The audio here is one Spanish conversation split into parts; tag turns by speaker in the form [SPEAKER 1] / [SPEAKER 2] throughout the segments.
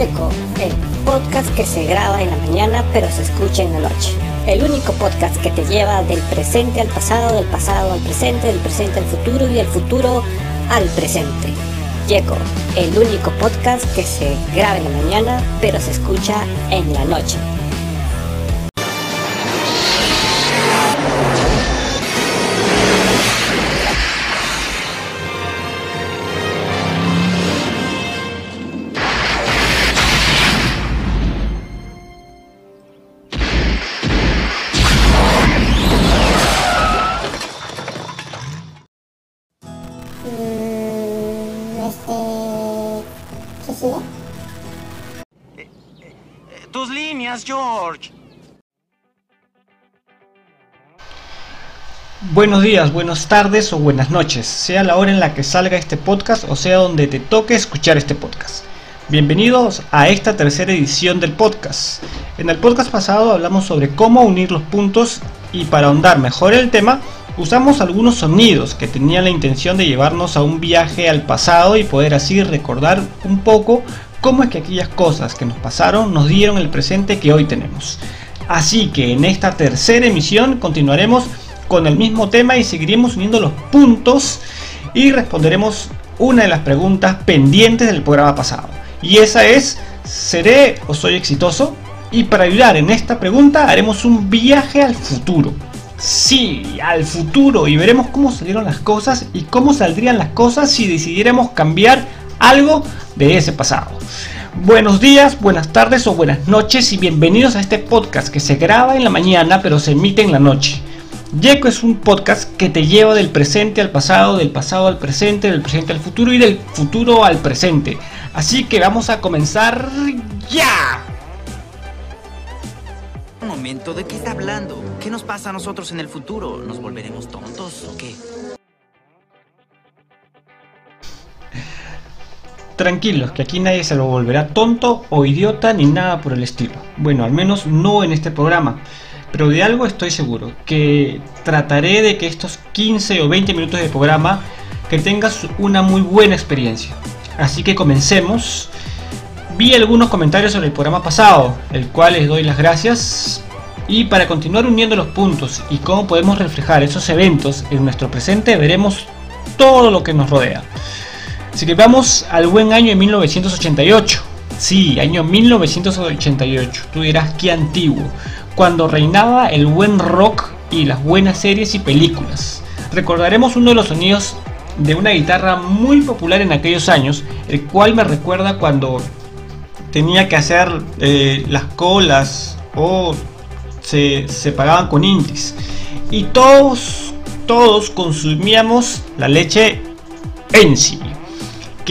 [SPEAKER 1] Yeco, el podcast que se graba en la mañana pero se escucha en la noche. El único podcast que te lleva del presente al pasado, del pasado al presente, del presente al futuro y del futuro al presente. Yeco, el único podcast que se graba en la mañana pero se escucha en la noche.
[SPEAKER 2] George.
[SPEAKER 3] Buenos días, buenas tardes o buenas noches, sea la hora en la que salga este podcast o sea donde te toque escuchar este podcast. Bienvenidos a esta tercera edición del podcast. En el podcast pasado hablamos sobre cómo unir los puntos y para ahondar mejor el tema, usamos algunos sonidos que tenían la intención de llevarnos a un viaje al pasado y poder así recordar un poco cómo es que aquellas cosas que nos pasaron nos dieron el presente que hoy tenemos. Así que en esta tercera emisión continuaremos con el mismo tema y seguiremos uniendo los puntos y responderemos una de las preguntas pendientes del programa pasado. Y esa es, ¿seré o soy exitoso? Y para ayudar en esta pregunta haremos un viaje al futuro. Sí, al futuro y veremos cómo salieron las cosas y cómo saldrían las cosas si decidiéramos cambiar algo de ese pasado. Buenos días, buenas tardes o buenas noches y bienvenidos a este podcast que se graba en la mañana pero se emite en la noche. Yeco es un podcast que te lleva del presente al pasado, del pasado al presente, del presente al futuro y del futuro al presente. Así que vamos a comenzar ya.
[SPEAKER 2] Un momento, ¿de qué está hablando? ¿Qué nos pasa a nosotros en el futuro? ¿Nos volveremos tontos o qué?
[SPEAKER 3] Tranquilos, que aquí nadie se lo volverá tonto o idiota ni nada por el estilo. Bueno, al menos no en este programa. Pero de algo estoy seguro, que trataré de que estos 15 o 20 minutos de programa que tengas una muy buena experiencia. Así que comencemos. Vi algunos comentarios sobre el programa pasado, el cual les doy las gracias. Y para continuar uniendo los puntos y cómo podemos reflejar esos eventos en nuestro presente, veremos todo lo que nos rodea. Así que vamos al buen año de 1988. Sí, año 1988. Tú dirás qué antiguo. Cuando reinaba el buen rock y las buenas series y películas. Recordaremos uno de los sonidos de una guitarra muy popular en aquellos años, el cual me recuerda cuando tenía que hacer eh, las colas o se, pagaban con indies. Y todos, todos consumíamos la leche en sí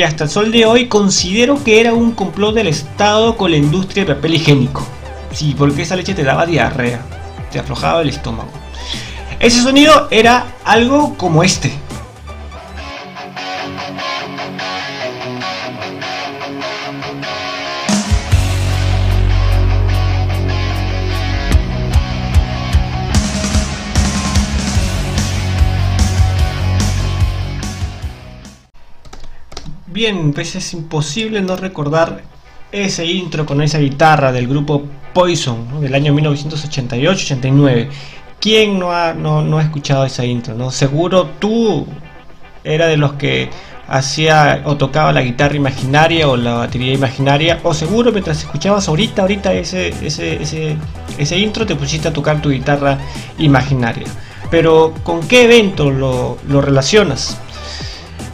[SPEAKER 3] hasta el sol de hoy considero que era un complot del Estado con la industria de papel higiénico. Sí, porque esa leche te daba diarrea, te aflojaba el estómago. Ese sonido era algo como este. Bien, pues es imposible no recordar ese intro con esa guitarra del grupo Poison del año 1988-89. ¿Quién no ha, no, no ha escuchado esa intro? ¿no? Seguro tú era de los que hacía o tocaba la guitarra imaginaria o la batería imaginaria o seguro mientras escuchabas ahorita ahorita ese, ese, ese, ese intro te pusiste a tocar tu guitarra imaginaria. Pero ¿con qué evento lo, lo relacionas?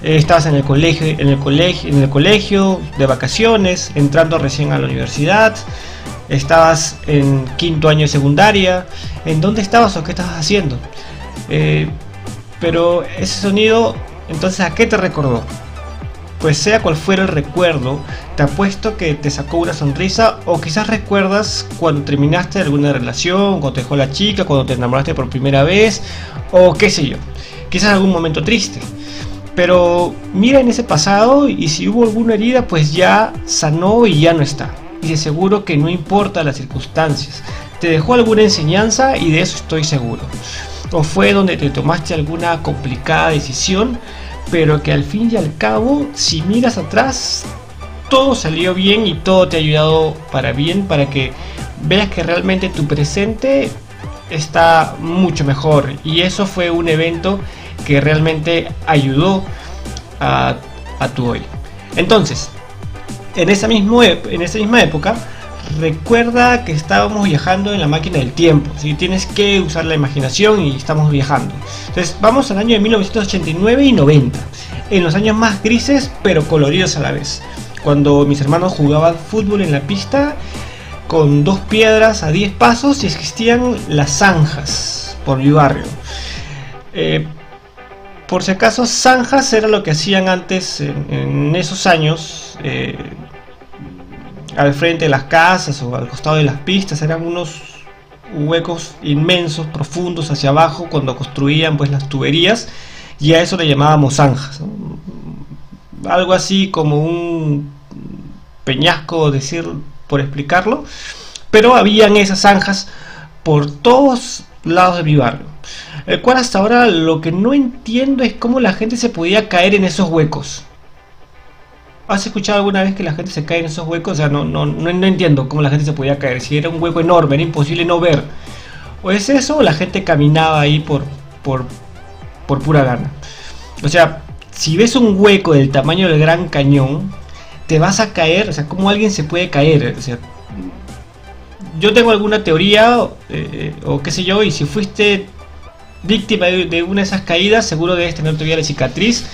[SPEAKER 3] Estabas en el colegio, en el colegio, en el colegio de vacaciones, entrando recién a la universidad, estabas en quinto año de secundaria, ¿en dónde estabas o qué estabas haciendo? Eh, pero ese sonido, entonces, ¿a qué te recordó? Pues sea cual fuera el recuerdo, te apuesto que te sacó una sonrisa o quizás recuerdas cuando terminaste alguna relación, cuando te dejó la chica, cuando te enamoraste por primera vez o qué sé yo. Quizás algún momento triste. Pero mira en ese pasado y si hubo alguna herida, pues ya sanó y ya no está. Y de seguro que no importa las circunstancias. Te dejó alguna enseñanza y de eso estoy seguro. O fue donde te tomaste alguna complicada decisión, pero que al fin y al cabo, si miras atrás, todo salió bien y todo te ha ayudado para bien, para que veas que realmente tu presente está mucho mejor. Y eso fue un evento que realmente ayudó a, tu hoy. Entonces, en esa, mismo, en esa misma época, recuerda que estábamos viajando en la máquina del tiempo. Si tienes que usar la imaginación y estamos viajando. Entonces, vamos al año de 1989 y 90. En los años más grises, pero coloridos a la vez. Cuando mis hermanos jugaban fútbol en la pista con dos piedras a 10 pasos y existían las zanjas por mi barrio. Eh, por si acaso, zanjas era lo que hacían antes en, esos años, eh, al frente de las casas o al costado de las pistas, eran unos huecos inmensos, profundos hacia abajo cuando construían pues las tuberías y a eso le llamábamos zanjas. Algo así como un peñasco, decir, por explicarlo, pero habían esas zanjas por todos lados de mi barrio. El cual hasta ahora lo que no entiendo es cómo la gente se podía caer en esos huecos. ¿Has escuchado alguna vez que la gente se cae en esos huecos? O sea, no, no, no, entiendo cómo la gente se podía caer. Si era un hueco enorme, era imposible no ver. O es eso, o la gente caminaba ahí por, por, por pura gana. O sea, si ves un hueco del tamaño del Gran Cañón, te vas a caer. O sea, ¿cómo alguien se puede caer? O sea, yo tengo alguna teoría, eh, o qué sé yo, y si fuiste víctima de, una de esas caídas, seguro debes tener todavía la cicatriz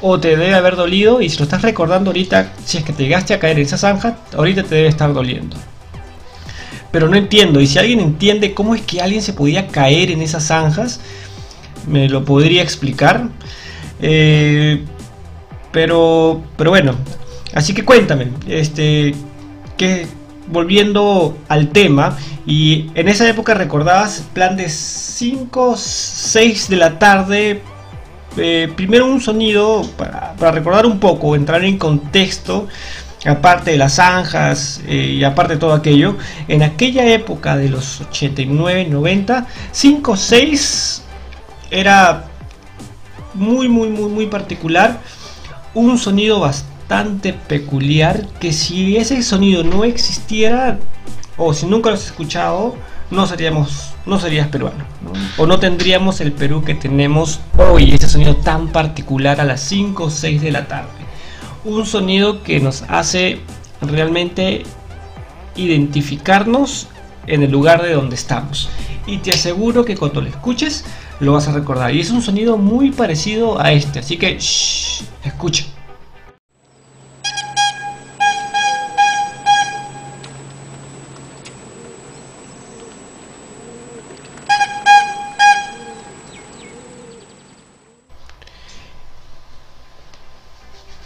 [SPEAKER 3] o te debe haber dolido y si lo estás recordando ahorita, si es que te llegaste a caer en esa zanja, ahorita te debe estar doliendo. Pero no entiendo, y si alguien entiende cómo es que alguien se podía caer en esas zanjas, me lo podría explicar. Eh, pero, pero bueno, así que cuéntame, este, que volviendo al tema, y en esa época recordabas plan de 5, 6 de la tarde. Eh, primero un sonido para, recordar un poco, entrar en contexto, aparte de las zanjas eh, y aparte de todo aquello. En aquella época de los 89, 90, 5, 6 era muy, muy, muy, muy particular. Un sonido bastante peculiar que si ese sonido no existiera o si nunca lo has escuchado, no seríamos, no serías peruano, o no tendríamos el Perú que tenemos hoy, ese sonido tan particular a las 5 o 6 de la tarde. Un sonido que nos hace realmente identificarnos en el lugar de donde estamos. Y te aseguro que cuando lo escuches lo vas a recordar. Y es un sonido muy parecido a este, así que escucha.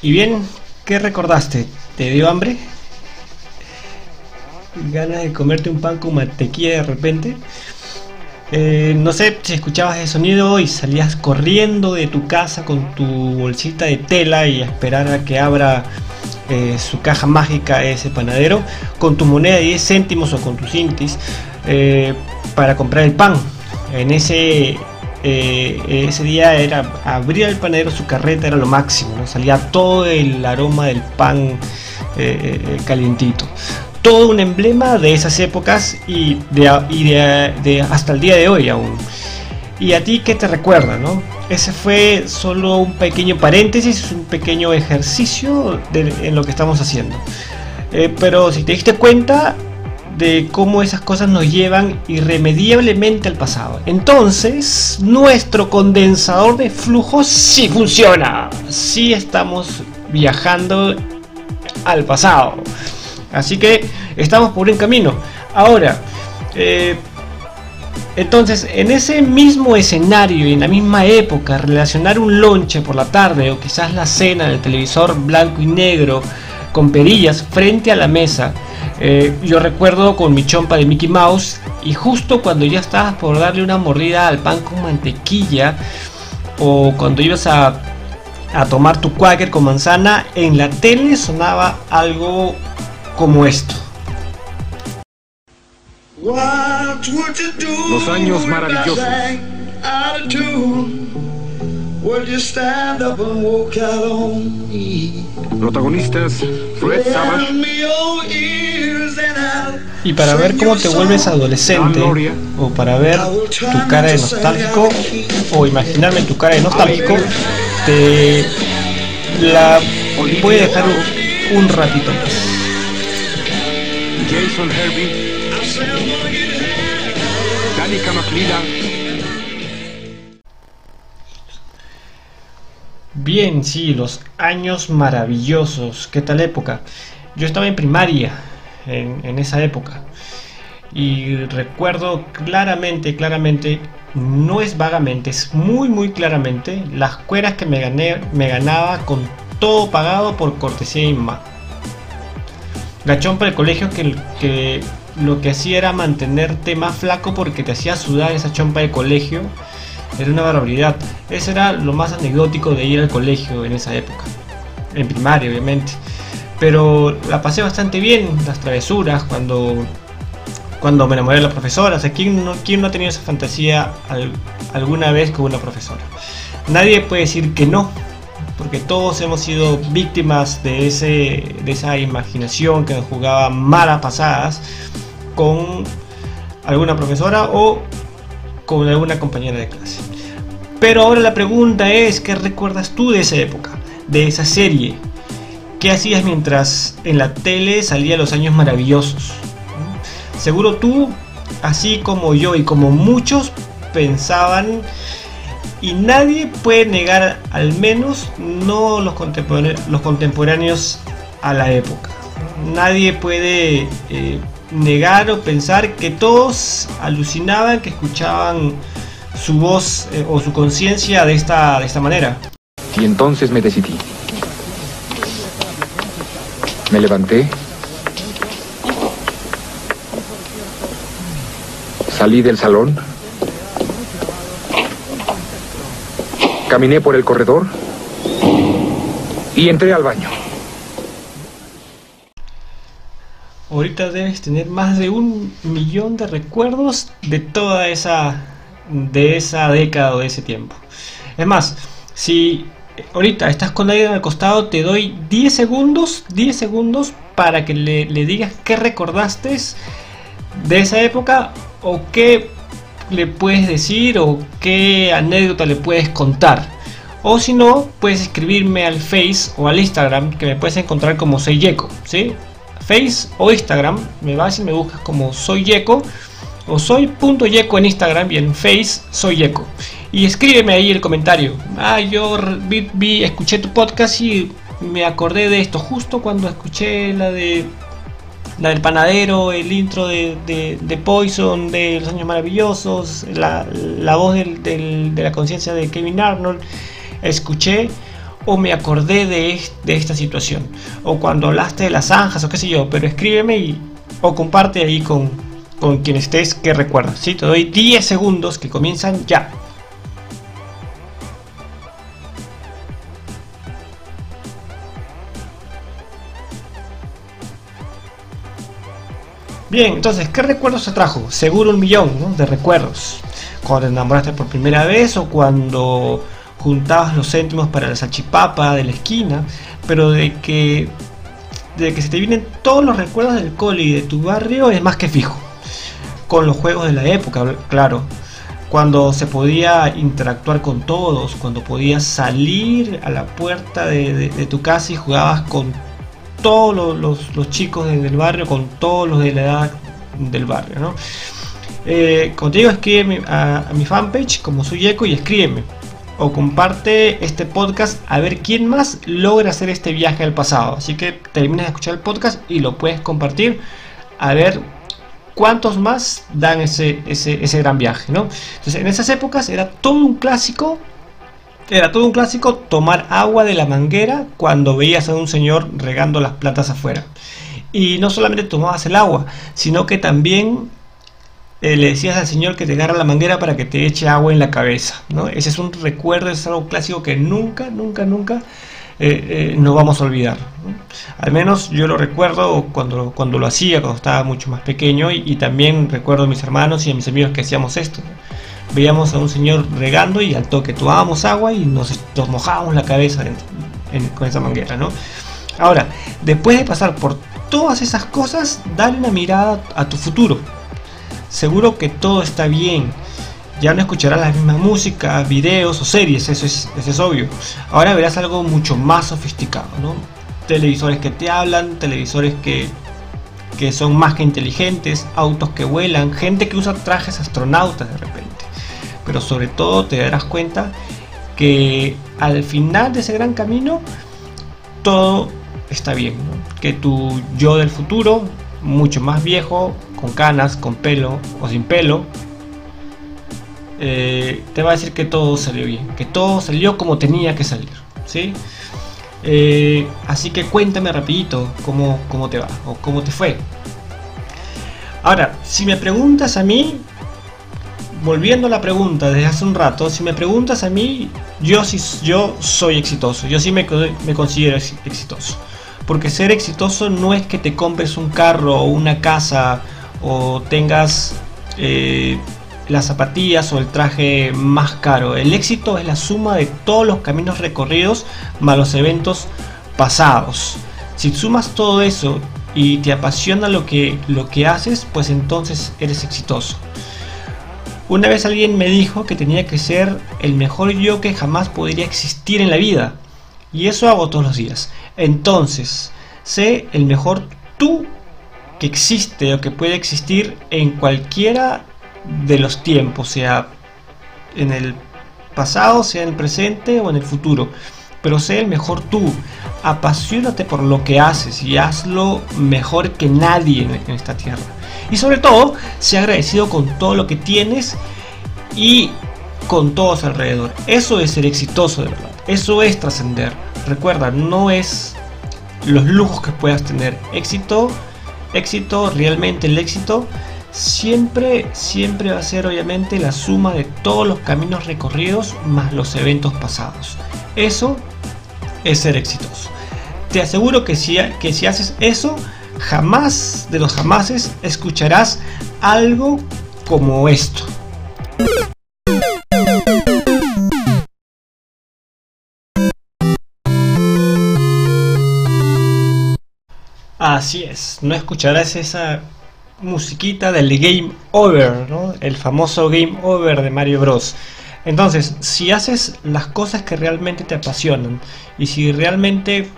[SPEAKER 3] Y bien, ¿qué recordaste? ¿Te dio hambre? ¿Ganas de comerte un pan con mantequilla de repente? Eh, no sé si escuchabas ese sonido y salías corriendo de tu casa con tu bolsita de tela y a esperar a que abra eh, su caja mágica ese panadero con tu moneda de 10 céntimos o con tus cintis eh, para comprar el pan. En ese eh, ese día era abrir el panadero su carreta era lo máximo, salía todo el aroma del pan eh, eh, calientito. Todo un emblema de esas épocas y, de, hasta el día de hoy aún. ¿Y a ti qué te recuerda? No? Ese fue solo un pequeño paréntesis, un pequeño ejercicio en lo que estamos haciendo. pero si te diste cuenta, de cómo esas cosas nos llevan irremediablemente al pasado. Entonces, nuestro condensador de flujo sí funciona. Sí estamos viajando al pasado. Así que estamos por un camino. Ahora, eh, entonces, en ese mismo escenario y en la misma época, relacionar un lonche por la tarde o quizás la cena del televisor blanco y negro con perillas frente a la mesa eh, yo recuerdo con mi chompa de Mickey Mouse y justo cuando ya estabas por darle una mordida al pan con mantequilla o cuando ibas a, a tomar tu quaker con manzana, en la tele sonaba algo como esto.
[SPEAKER 4] Los años maravillosos. Protagonistas Fred Savage,
[SPEAKER 3] Y para ver cómo te vuelves adolescente, o para ver tu cara de nostálgico, o imaginarme tu cara de nostálgico, te la voy a dejar un, ratito más.
[SPEAKER 4] Jason Herbie, Danica McLeod,
[SPEAKER 3] Bien, sí, los años maravillosos. ¿Qué tal época? Yo estaba en primaria en, esa época. Y recuerdo claramente, claramente, no es vagamente, es muy, muy claramente las cueras que me, gané, me ganaba con todo pagado por cortesía de mamá. La chompa del colegio que, que lo que hacía era mantenerte más flaco porque te hacía sudar esa chompa de colegio. Era una barbaridad. Ese era lo más anecdótico de ir al colegio en esa época. En primaria, obviamente. Pero la pasé bastante bien, las travesuras, cuando, cuando me enamoré de la profesora. O sea, ¿quién no, quién no ha tenido esa fantasía al- alguna vez con una profesora? Nadie puede decir que no, porque todos hemos sido víctimas de, ese, de esa imaginación que nos jugaba malas pasadas con alguna profesora o con alguna compañera de clase. Pero ahora la pregunta es, ¿qué recuerdas tú de esa época? De esa serie. ¿Qué hacías mientras en la tele salía los años maravillosos? Seguro tú, así como yo y como muchos, pensaban y nadie puede negar, al menos no los, contempore- los contemporáneos a la época. Nadie puede eh, negar o pensar que todos alucinaban, que escuchaban su voz eh, o su conciencia de esta, de esta manera.
[SPEAKER 5] Y entonces me decidí. Me levanté. Salí del salón. Caminé por el corredor. Y entré al baño.
[SPEAKER 3] Ahorita debes tener más de un millón de recuerdos de toda esa de esa década o de ese tiempo. Es más, si ahorita estás con alguien al costado, te doy 10 segundos, 10 segundos para que le, digas qué recordaste de esa época o qué le puedes decir o qué anécdota le puedes contar. O si no, puedes escribirme al Face o al Instagram que me puedes encontrar como Soy Yeco, ¿sí? Face o Instagram, me vas y me buscas como Soy Yeco o soy.yeco en Instagram y en Face soy Yeco. Y escríbeme ahí el comentario. Ah, yo vi, escuché tu podcast y me acordé de esto justo cuando escuché la de la del panadero, el intro de, Poison, de Los Años Maravillosos, la, la voz de la conciencia de Kevin Arnold. Escuché o me acordé de esta situación. O cuando hablaste de las zanjas o qué sé yo. Pero escríbeme y, o comparte ahí con, con quien estés que recuerdas. ¿sí? Te doy 10 segundos que comienzan ya. Bien, entonces, ¿qué recuerdos te trajo? Seguro un millón de recuerdos. Cuando te enamoraste por primera vez o cuando juntabas los céntimos para la salchipapa de la esquina, pero de que, de que se te vienen todos los recuerdos del cole y de tu barrio es más que fijo. Con los juegos de la época, claro. Cuando se podía interactuar con todos, cuando podías salir a la puerta de, de- de tu casa y jugabas con todos los, los- los chicos de- del barrio, con todos los de la edad del barrio, ¿no? Eh, como a mi fanpage como soy Eco y escríbeme. O comparte este podcast a ver quién más logra hacer este viaje al pasado. Así que terminas de escuchar el podcast y lo puedes compartir a ver cuántos más dan ese, ese, ese gran viaje, ¿no? Entonces, en esas épocas era todo un clásico era todo un clásico tomar agua de la manguera cuando veías a un señor regando las plantas afuera. Y no solamente tomabas el agua, sino que también eh, le decías al señor que te agarra la manguera para que te eche agua en la cabeza. ¿no? Ese es un recuerdo, es algo clásico que nunca, nunca, nunca eh, eh, no vamos a olvidar. Al menos yo lo recuerdo cuando, cuando lo hacía, cuando estaba mucho más pequeño, y, y también recuerdo a mis hermanos y a mis amigos que hacíamos esto. Veíamos a un señor regando y al toque tomábamos agua y nos, mojábamos la cabeza con esa manguera, ¿no? Ahora, después de pasar por todas esas cosas, dale una mirada a tu futuro. Seguro que todo está bien. Ya no escucharás la misma música, videos o series, eso es, eso es obvio. Ahora verás algo mucho más sofisticado, ¿no? Televisores que te hablan, televisores que, que son más que inteligentes, autos que vuelan, gente que usa trajes astronautas de repente. Pero sobre todo te darás cuenta que al final de ese gran camino todo está bien, que tu yo del futuro, mucho más viejo, con canas, con pelo o sin pelo, eh, te va a decir que todo salió bien, que todo salió como tenía que salir, ¿sí? Eh, así que cuéntame rapidito cómo, cómo te va o cómo te fue. Ahora, si me preguntas a mí, volviendo a la pregunta desde hace un rato, si me preguntas a mí, yo sí yo soy exitoso, yo sí me, me considero ex- exitoso. Porque ser exitoso no es que te compres un carro o una casa o tengas eh, las zapatillas o el traje más caro. El éxito es la suma de todos los caminos recorridos más los eventos pasados. Si sumas todo eso y te apasiona lo que, lo que haces, pues entonces eres exitoso. Una vez alguien me dijo que tenía que ser el mejor yo que jamás podría existir en la vida. Y eso hago todos los días. Entonces, sé el mejor tú que existe o que puede existir en cualquiera de los tiempos, sea en el pasado, sea en el presente o en el futuro. Pero sé el mejor tú. Apasionate por lo que haces y hazlo mejor que nadie en, esta tierra. Y sobre todo, sé agradecido con todo lo que tienes y con todos alrededor. Eso es ser exitoso de verdad. Eso es trascender. Recuerda, no es los lujos que puedas tener. Éxito, éxito, realmente el éxito siempre, siempre va a ser obviamente la suma de todos los caminos recorridos más los eventos pasados. Eso es ser exitoso. Te aseguro que si, que si haces eso, jamás de los jamases escucharás algo como esto. Así es, no escucharás esa musiquita del Game Over, ¿no? El famoso Game Over de Mario Bros. Entonces, si haces las cosas que realmente te apasionan y si realmente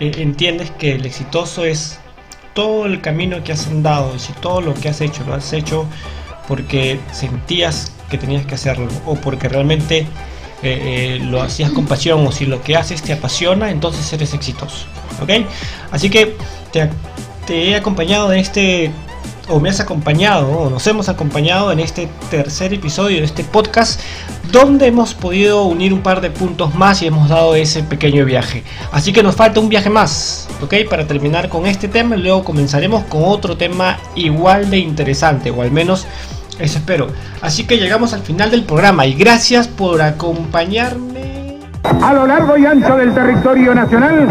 [SPEAKER 3] entiendes que el exitoso es todo el camino que has andado y si todo lo que has hecho lo has hecho porque sentías que tenías que hacerlo o porque realmente eh, eh, lo hacías con pasión o si lo que haces te apasiona, entonces eres exitoso. ¿Ok? Así que te, te he acompañado en este, o me has acompañado, o nos hemos acompañado en este tercer episodio de este podcast, donde hemos podido unir un par de puntos más y hemos dado ese pequeño viaje. Así que nos falta un viaje más, ¿ok? Para terminar con este tema, y luego comenzaremos con otro tema igual de interesante, o al menos eso espero. Así que llegamos al final del programa y gracias por acompañarme.
[SPEAKER 6] A lo largo y ancho del territorio nacional,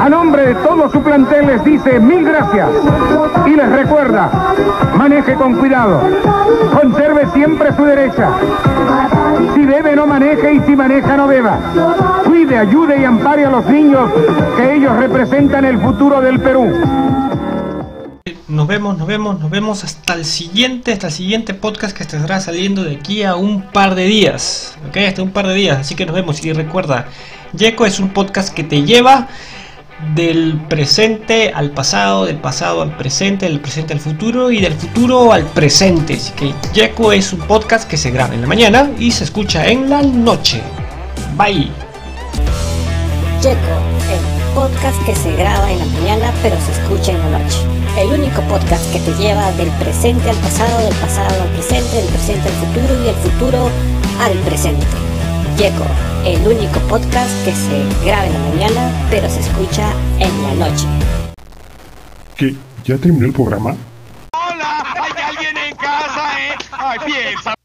[SPEAKER 6] a nombre de todo su plantel les dice mil gracias y les recuerda, maneje con cuidado, conserve siempre su derecha. Si bebe no maneje y si maneja no beba. Cuide, ayude y ampare a los niños que ellos representan el futuro del Perú.
[SPEAKER 3] Nos vemos, nos vemos, nos vemos hasta el siguiente, hasta el siguiente podcast que estará saliendo de aquí a un par de días. Ok, hasta un par de días. Así que nos vemos. Y recuerda, Yeco es un podcast que te lleva del presente al pasado, del pasado al presente, del presente al futuro y del futuro al presente. Así que Yeco es un podcast que se graba en la mañana y se escucha en la noche. Bye.
[SPEAKER 1] El podcast que se graba en la mañana pero se escucha en la noche. El único podcast que te lleva del presente al pasado, del pasado al presente, del presente al futuro y del futuro al presente. Checo, el único podcast que se graba en la mañana pero se escucha en la noche.
[SPEAKER 7] ¿Qué? ¿Ya terminó el programa?
[SPEAKER 4] ¡Hola! ¿Hay alguien en casa, eh? Ay, piensa.